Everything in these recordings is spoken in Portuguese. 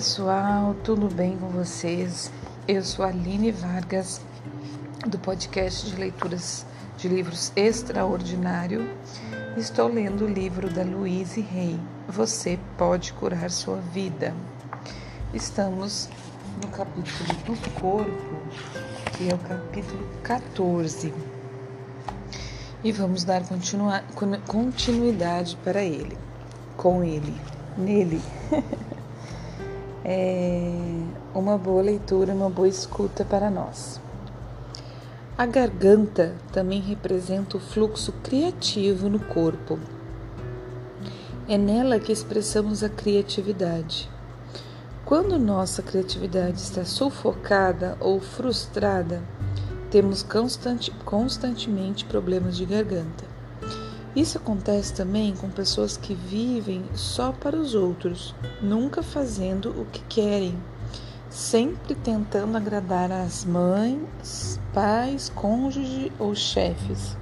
pessoal, tudo bem com vocês? Eu sou Aline Vargas, do podcast de leituras de livros extraordinário. Estou lendo o livro da Louise Rey, Você Pode Curar Sua Vida. Estamos no capítulo do corpo, que é o capítulo 14. E vamos dar continuidade para ele, com ele, nele. é uma boa leitura, uma boa escuta para nós. A garganta também representa o fluxo criativo no corpo. É nela que expressamos a criatividade. Quando nossa criatividade está sufocada ou frustrada, temos constante, constantemente problemas de garganta. Isso acontece também com pessoas que vivem só para os outros, nunca fazendo o que querem, sempre tentando agradar as mães, pais, cônjuge ou chefes.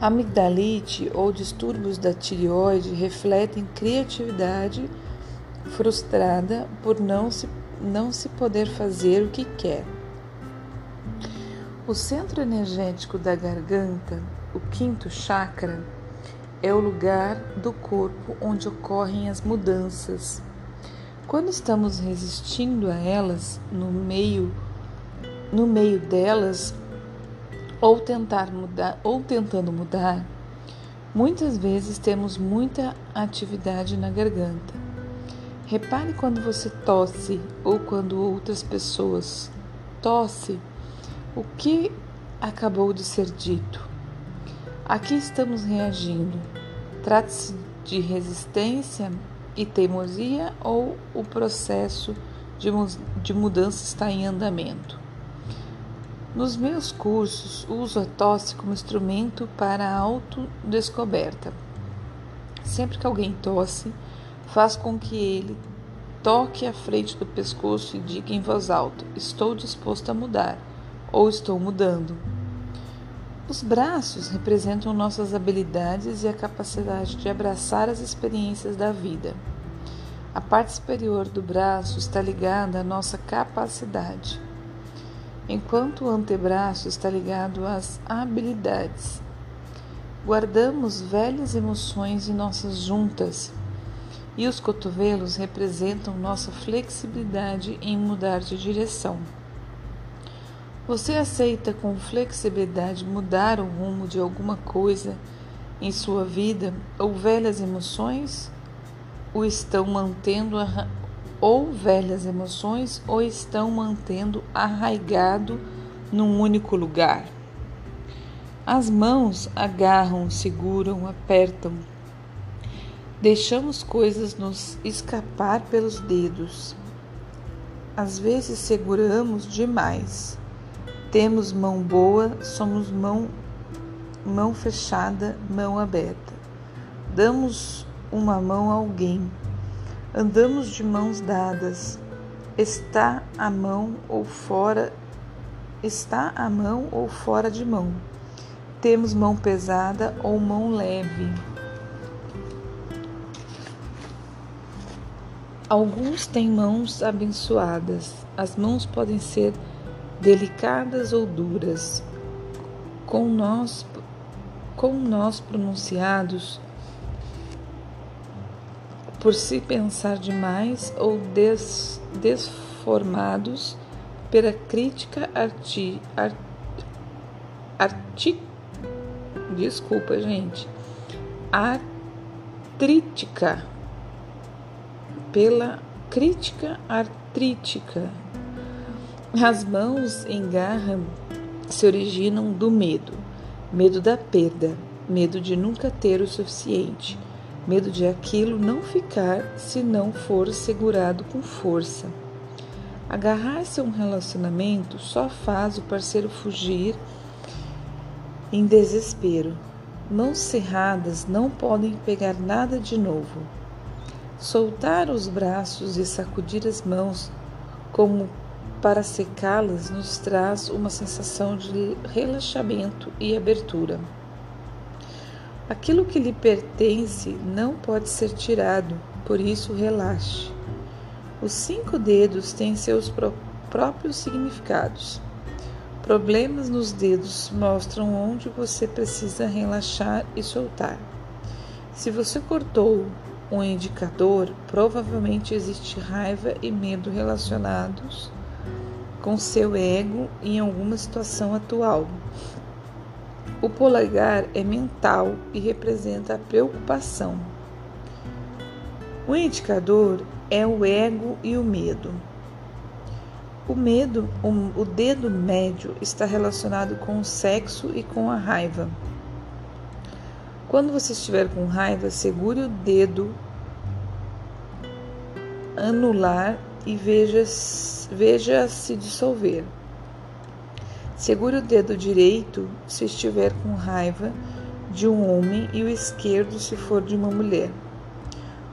Amigdalite ou distúrbios da tireoide refletem criatividade frustrada por não se, não se poder fazer o que quer. O centro energético da garganta o quinto chakra é o lugar do corpo onde ocorrem as mudanças. Quando estamos resistindo a elas, no meio no meio delas ou tentar mudar ou tentando mudar, muitas vezes temos muita atividade na garganta. Repare quando você tosse ou quando outras pessoas tosse, o que acabou de ser dito. Aqui estamos reagindo. Trata-se de resistência e teimosia ou o processo de, de mudança está em andamento? Nos meus cursos, uso a tosse como instrumento para a autodescoberta. Sempre que alguém tosse, faz com que ele toque à frente do pescoço e diga em voz alta: Estou disposto a mudar ou estou mudando. Os braços representam nossas habilidades e a capacidade de abraçar as experiências da vida. A parte superior do braço está ligada à nossa capacidade, enquanto o antebraço está ligado às habilidades. Guardamos velhas emoções em nossas juntas e os cotovelos representam nossa flexibilidade em mudar de direção. Você aceita com flexibilidade mudar o rumo de alguma coisa em sua vida ou velhas emoções? O estão mantendo ou velhas emoções ou estão mantendo arraigado num único lugar? As mãos agarram, seguram, apertam. Deixamos coisas nos escapar pelos dedos. Às vezes seguramos demais temos mão boa, somos mão, mão fechada, mão aberta. Damos uma mão a alguém. Andamos de mãos dadas. Está a mão ou fora, está a mão ou fora de mão. Temos mão pesada ou mão leve. Alguns têm mãos abençoadas. As mãos podem ser delicadas ou duras, com nós, com nós pronunciados por se pensar demais ou des, desformados pela crítica arti, art, arti, desculpa gente, artrítica, pela crítica artrítica as mãos em garra se originam do medo, medo da perda, medo de nunca ter o suficiente, medo de aquilo não ficar se não for segurado com força. Agarrar-se a um relacionamento só faz o parceiro fugir em desespero. Mãos cerradas não podem pegar nada de novo. Soltar os braços e sacudir as mãos como para secá-las nos traz uma sensação de relaxamento e abertura. Aquilo que lhe pertence não pode ser tirado, por isso relaxe. Os cinco dedos têm seus próprios significados. Problemas nos dedos mostram onde você precisa relaxar e soltar. Se você cortou um indicador, provavelmente existe raiva e medo relacionados com seu ego em alguma situação atual. O polegar é mental e representa a preocupação. O indicador é o ego e o medo. O medo, o, dedo médio está relacionado com o sexo e com a raiva. Quando você estiver com raiva, segure o dedo anular e veja, veja se dissolver. Segure o dedo direito se estiver com raiva de um homem e o esquerdo se for de uma mulher.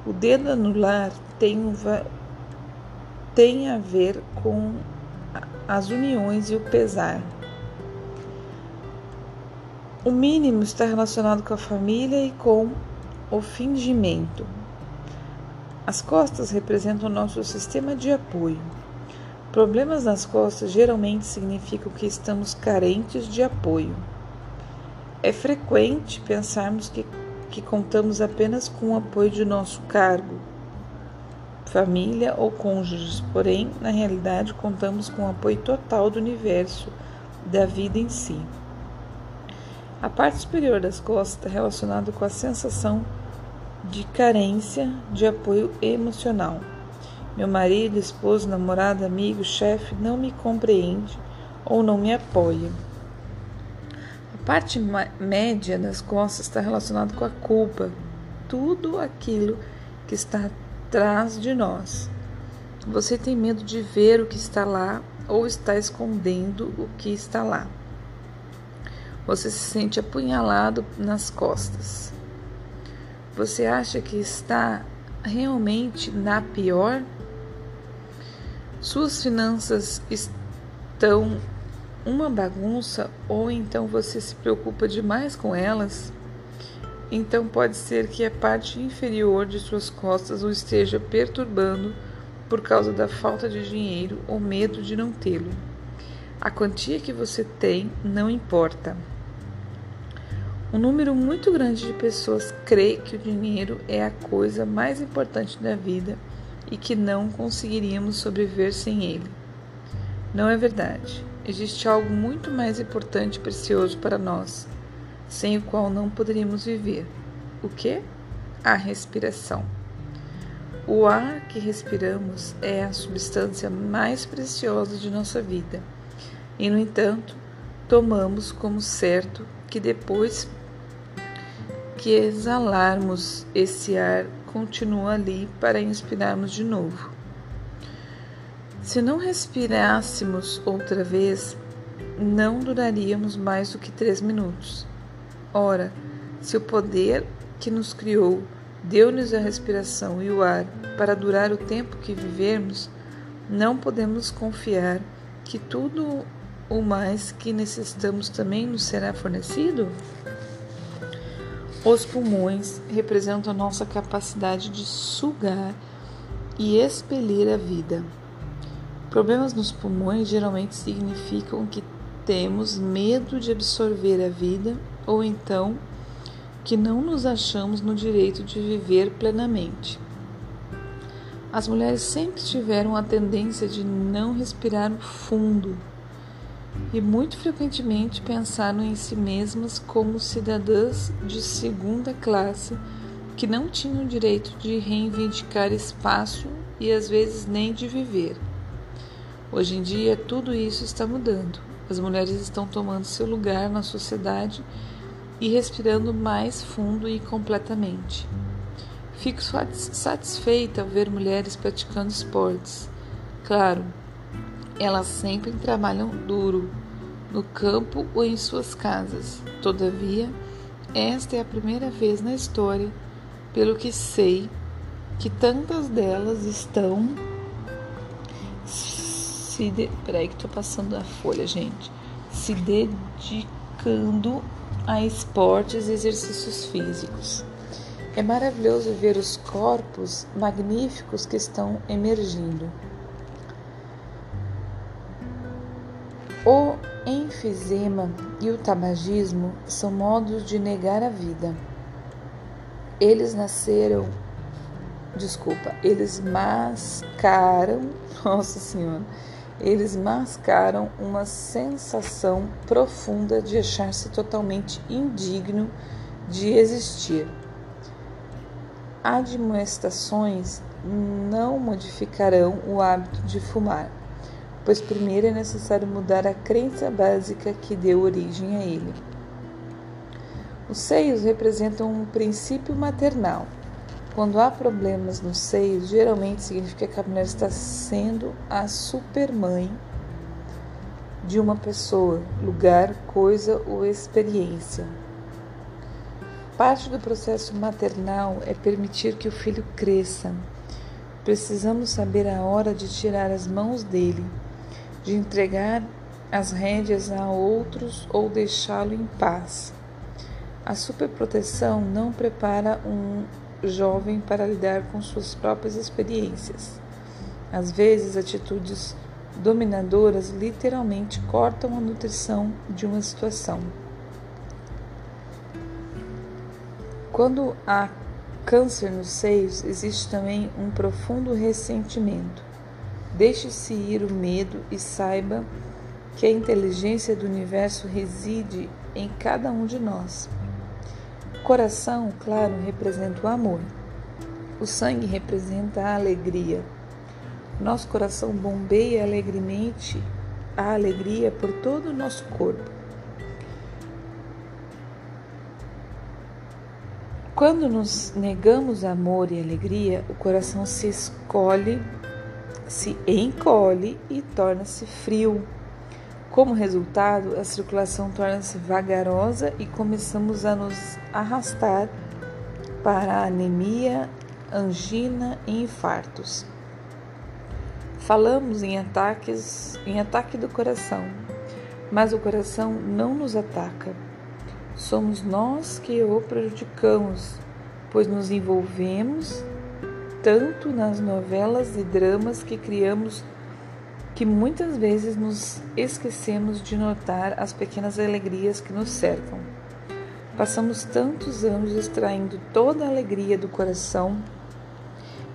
O dedo anular tem, tem a ver com as uniões e o pesar. O mínimo está relacionado com a família e com o fingimento. As costas representam o nosso sistema de apoio. Problemas nas costas geralmente significam que estamos carentes de apoio. É frequente pensarmos que, que contamos apenas com o apoio de nosso cargo, família ou cônjuges, porém, na realidade, contamos com o apoio total do universo, da vida em si. A parte superior das costas está relacionada com a sensação de carência de apoio emocional. Meu marido, esposo, namorado, amigo, chefe não me compreende ou não me apoia. A parte média das costas está relacionada com a culpa, tudo aquilo que está atrás de nós. Você tem medo de ver o que está lá ou está escondendo o que está lá. Você se sente apunhalado nas costas. Você acha que está realmente na pior? Suas finanças estão uma bagunça ou então você se preocupa demais com elas? Então pode ser que a parte inferior de suas costas o esteja perturbando por causa da falta de dinheiro ou medo de não tê-lo. A quantia que você tem não importa. Um número muito grande de pessoas crê que o dinheiro é a coisa mais importante da vida e que não conseguiríamos sobreviver sem ele. Não é verdade. Existe algo muito mais importante e precioso para nós, sem o qual não poderíamos viver. O que? A respiração. O ar que respiramos é a substância mais preciosa de nossa vida. E, no entanto, tomamos como certo que depois que exalarmos esse ar continua ali para inspirarmos de novo. Se não respirássemos outra vez, não duraríamos mais do que três minutos. Ora, se o poder que nos criou deu-nos a respiração e o ar para durar o tempo que vivermos, não podemos confiar que tudo o mais que necessitamos também nos será fornecido? Os pulmões representam nossa capacidade de sugar e expelir a vida. Problemas nos pulmões geralmente significam que temos medo de absorver a vida ou então que não nos achamos no direito de viver plenamente. As mulheres sempre tiveram a tendência de não respirar fundo e muito frequentemente pensaram em si mesmas como cidadãs de segunda classe que não tinham direito de reivindicar espaço e às vezes nem de viver. Hoje em dia, tudo isso está mudando. As mulheres estão tomando seu lugar na sociedade e respirando mais fundo e completamente. Fico satisfeita ao ver mulheres praticando esportes. Claro, elas sempre trabalham duro, no campo ou em suas casas. Todavia, esta é a primeira vez na história, pelo que sei, que tantas delas estão se de... peraí que tô passando a folha, gente. Se dedicando a esportes e exercícios físicos. É maravilhoso ver os corpos magníficos que estão emergindo. O enfisema e o tabagismo são modos de negar a vida. Eles nasceram, desculpa, eles mascaram, nossa senhora, eles mascaram uma sensação profunda de achar-se totalmente indigno de existir. Admoestações não modificarão o hábito de fumar pois primeiro é necessário mudar a crença básica que deu origem a ele. Os seios representam um princípio maternal. Quando há problemas nos seios, geralmente significa que a mulher está sendo a supermãe de uma pessoa, lugar, coisa ou experiência. Parte do processo maternal é permitir que o filho cresça. Precisamos saber a hora de tirar as mãos dele de entregar as rédeas a outros ou deixá-lo em paz. A superproteção não prepara um jovem para lidar com suas próprias experiências. Às vezes, atitudes dominadoras literalmente cortam a nutrição de uma situação. Quando há câncer nos seios, existe também um profundo ressentimento. Deixe-se ir o medo e saiba que a inteligência do universo reside em cada um de nós. O coração, claro, representa o amor. O sangue representa a alegria. Nosso coração bombeia alegremente a alegria por todo o nosso corpo. Quando nos negamos amor e alegria, o coração se escolhe se encolhe e torna-se frio. Como resultado, a circulação torna-se vagarosa e começamos a nos arrastar para anemia, angina e infartos. Falamos em ataques, em ataque do coração, mas o coração não nos ataca. Somos nós que o prejudicamos, pois nos envolvemos tanto nas novelas e dramas que criamos que muitas vezes nos esquecemos de notar as pequenas alegrias que nos cercam. Passamos tantos anos extraindo toda a alegria do coração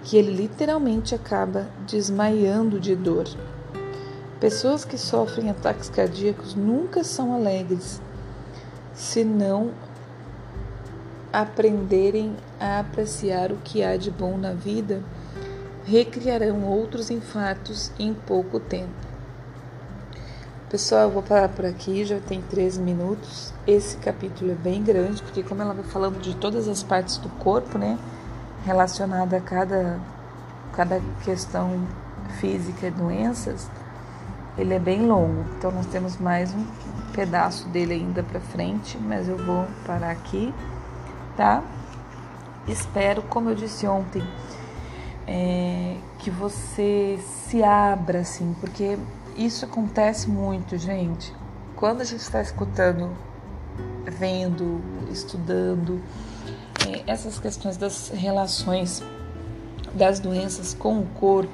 que ele literalmente acaba desmaiando de dor. Pessoas que sofrem ataques cardíacos nunca são alegres, senão aprenderem a apreciar o que há de bom na vida, recriarão outros infartos em pouco tempo. Pessoal, eu vou parar por aqui, já tem 13 minutos. Esse capítulo é bem grande, porque como ela vai falando de todas as partes do corpo, né, relacionada a cada, cada questão física e doenças, ele é bem longo. Então nós temos mais um pedaço dele ainda para frente, mas eu vou parar aqui tá? Espero, como eu disse ontem, é, que você se abra, assim, porque isso acontece muito, gente. Quando a gente está escutando, vendo, estudando é, essas questões das relações das doenças com o corpo,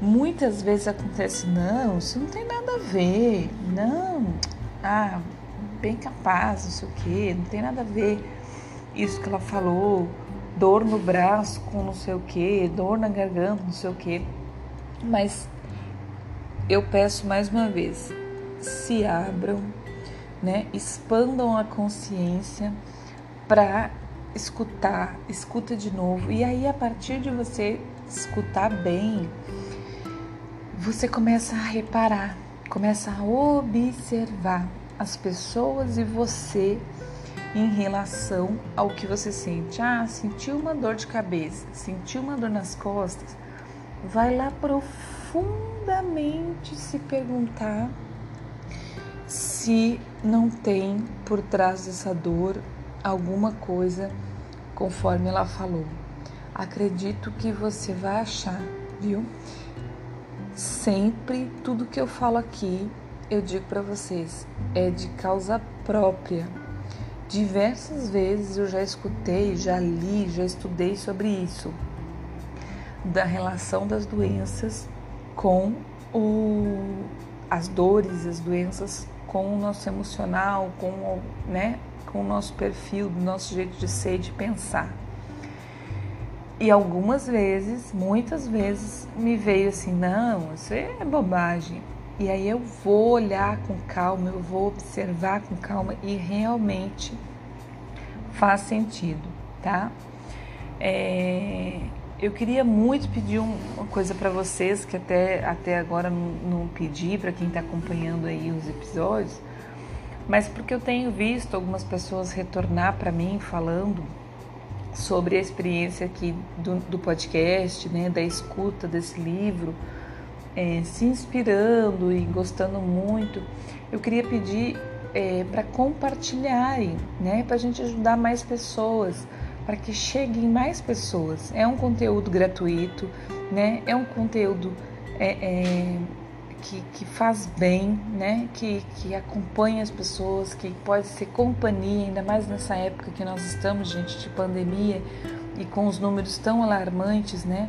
muitas vezes acontece, não, isso não tem nada a ver, não, ah, bem capaz, não sei o que, não tem nada a ver isso que ela falou, dor no braço com não sei o que, dor na garganta, não sei o que. Mas eu peço mais uma vez, se abram, né? Expandam a consciência para escutar, escuta de novo. E aí a partir de você escutar bem, você começa a reparar, começa a observar as pessoas e você em relação ao que você sente. Ah, sentiu uma dor de cabeça, sentiu uma dor nas costas. Vai lá profundamente se perguntar se não tem por trás dessa dor alguma coisa conforme ela falou. Acredito que você vai achar, viu? Sempre tudo que eu falo aqui, eu digo para vocês, é de causa própria Diversas vezes eu já escutei, já li, já estudei sobre isso, da relação das doenças com o, as dores, as doenças com o nosso emocional, com o, né, com o nosso perfil, do nosso jeito de ser e de pensar. E algumas vezes, muitas vezes, me veio assim: não, isso é bobagem. E aí eu vou olhar com calma, eu vou observar com calma e realmente faz sentido, tá? É, eu queria muito pedir uma coisa para vocês que até, até agora não, pedi para quem está acompanhando aí os episódios, mas porque eu tenho visto algumas pessoas retornar para mim falando sobre a experiência aqui do, do podcast, né, da escuta desse livro, é, se inspirando e gostando muito. Eu queria pedir é, para compartilharem, né, para a gente ajudar mais pessoas para que cheguem mais pessoas. É um conteúdo gratuito, né? É um conteúdo é, é, que, que faz bem, né? Que, que acompanha as pessoas, que pode ser companhia, ainda mais nessa época que nós estamos, gente, de pandemia e com os números tão alarmantes, né?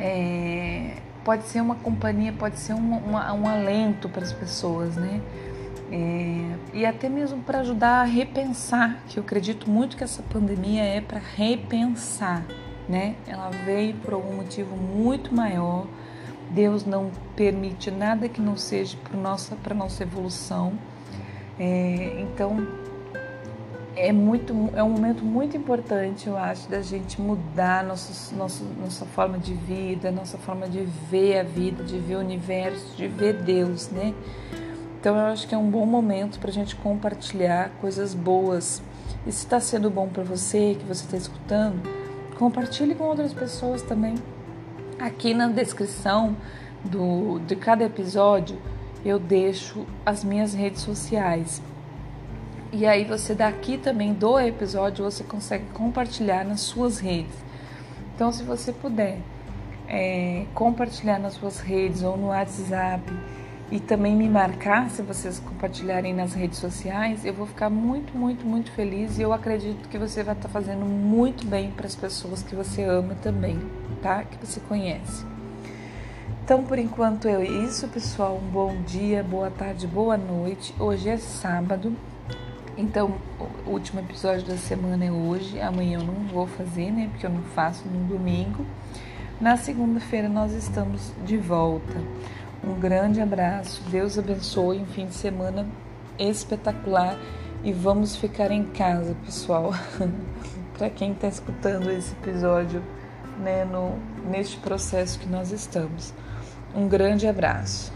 É, pode ser uma companhia, pode ser um, alento para as pessoas, né? É, e até mesmo para ajudar a repensar, que eu acredito muito que essa pandemia é para repensar, né? Ela veio por algum motivo muito maior. Deus não permite nada que não seja para nossa para nossa evolução. É, então é muito é um momento muito importante, eu acho, da gente mudar nosso, nosso, nossa forma de vida, nossa forma de ver a vida, de ver o universo, de ver Deus, né? Então eu acho que é um bom momento para a gente compartilhar coisas boas. E se está sendo bom para você, que você está escutando, compartilhe com outras pessoas também. Aqui na descrição do, de cada episódio eu deixo as minhas redes sociais. E aí você daqui também do episódio você consegue compartilhar nas suas redes. Então se você puder é, compartilhar nas suas redes ou no WhatsApp e também me marcar se vocês compartilharem nas redes sociais, eu vou ficar muito, muito, muito feliz e eu acredito que você vai estar fazendo muito bem para as pessoas que você ama também, tá? Que você conhece. Então, por enquanto é isso, pessoal. Um bom dia, boa tarde, boa noite. Hoje é sábado, então o último episódio da semana é hoje. Amanhã eu não vou fazer, né? Porque eu não faço no domingo. Na segunda-feira nós estamos de volta. Um grande abraço, Deus abençoe, um fim de semana espetacular e vamos ficar em casa, pessoal. Para quem está escutando esse episódio, né, no, neste processo que nós estamos. Um grande abraço.